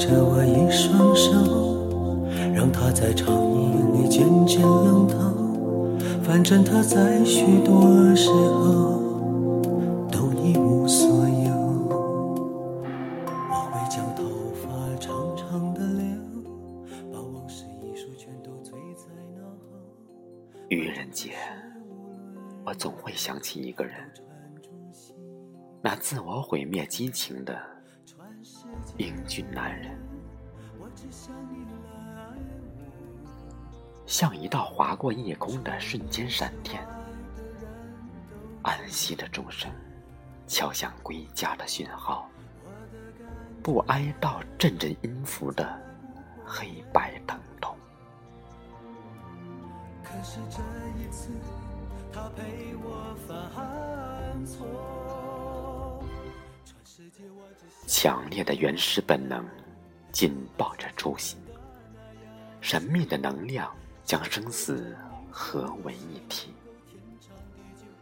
着我一双手，让它在长夜里渐渐冷透。反正它在许多时候都一无所有。我会将头发长长的留，把往事一束全都醉在脑后。愚人节，我总会想起一个人，那自我毁灭激情的英俊男人，像一道划过夜空的瞬间闪电。安息的钟声，敲响归家的讯号。不哀悼阵阵音符的黑白疼痛。可是这一次，他陪我犯错。强烈的原始本能紧抱着初心，神秘的能量将生死合为一体。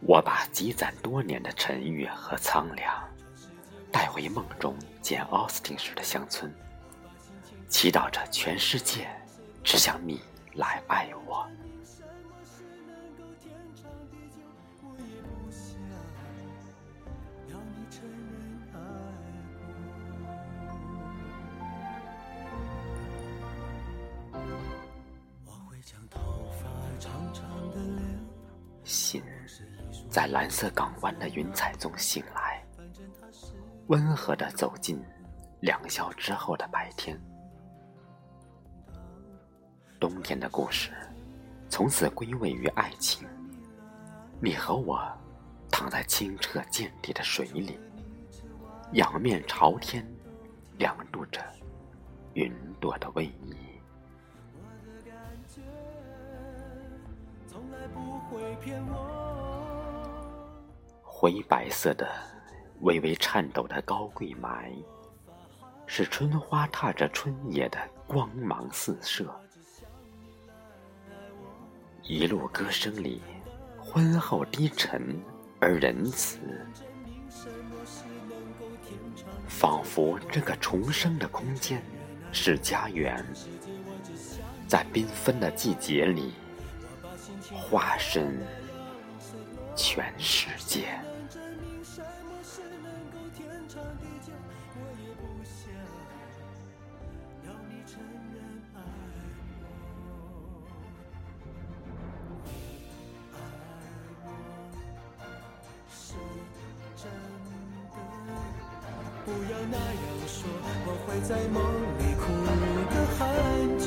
我把积攒多年的沉郁和苍凉带回梦中见奥斯汀时的乡村，祈祷着全世界只想你来爱我。心在蓝色港湾的云彩中醒来，温和地走进两宵之后的白天。冬天的故事从此归位于爱情。你和我躺在清澈见底的水里，仰面朝天，量度着云朵的位移。会骗我。灰白色的、微微颤抖的高贵霾，是春花踏着春野的光芒四射。一路歌声里，婚后低沉而仁慈，仿佛这个重生的空间是家园，在缤纷的季节里，化身全世界。不要那样说，我会在梦里哭得很久，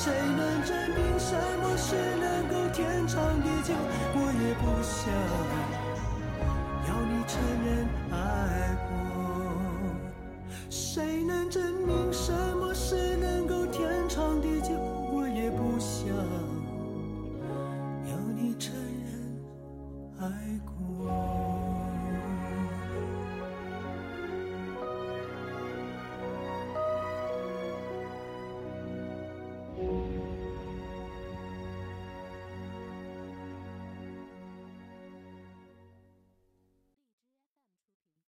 谁能证明什么是能够天长地久？我也不想要你承认爱过。谁能证明什么是能够天长